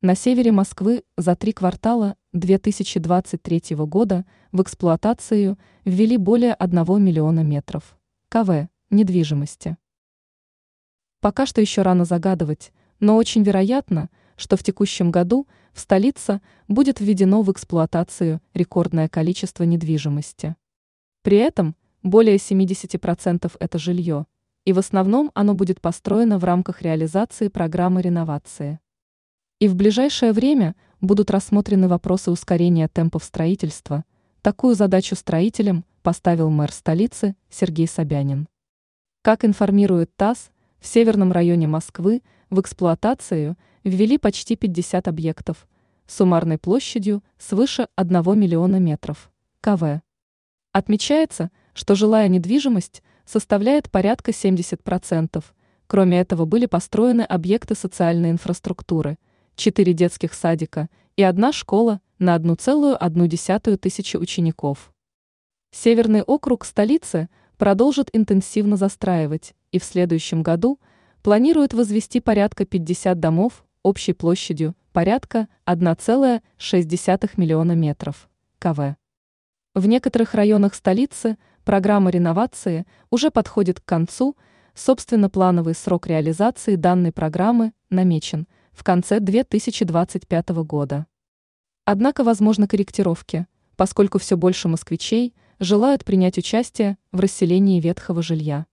На севере Москвы за три квартала 2023 года в эксплуатацию ввели более 1 миллиона метров КВ недвижимости. Пока что еще рано загадывать, но очень вероятно, что в текущем году в столице будет введено в эксплуатацию рекордное количество недвижимости. При этом более 70% это жилье, и в основном оно будет построено в рамках реализации программы реновации. И в ближайшее время будут рассмотрены вопросы ускорения темпов строительства. Такую задачу строителям поставил мэр столицы Сергей Собянин. Как информирует ТАСС, в северном районе Москвы в эксплуатацию ввели почти 50 объектов суммарной площадью свыше 1 миллиона метров КВ. Отмечается, что жилая недвижимость составляет порядка 70%. Кроме этого были построены объекты социальной инфраструктуры – четыре детских садика и одна школа на 1,1 тысячи учеников. Северный округ столицы продолжит интенсивно застраивать и в следующем году планирует возвести порядка 50 домов общей площадью порядка 1,6 миллиона метров КВ. В некоторых районах столицы программа реновации уже подходит к концу, собственно плановый срок реализации данной программы намечен – в конце 2025 года. Однако возможны корректировки, поскольку все больше москвичей желают принять участие в расселении ветхого жилья.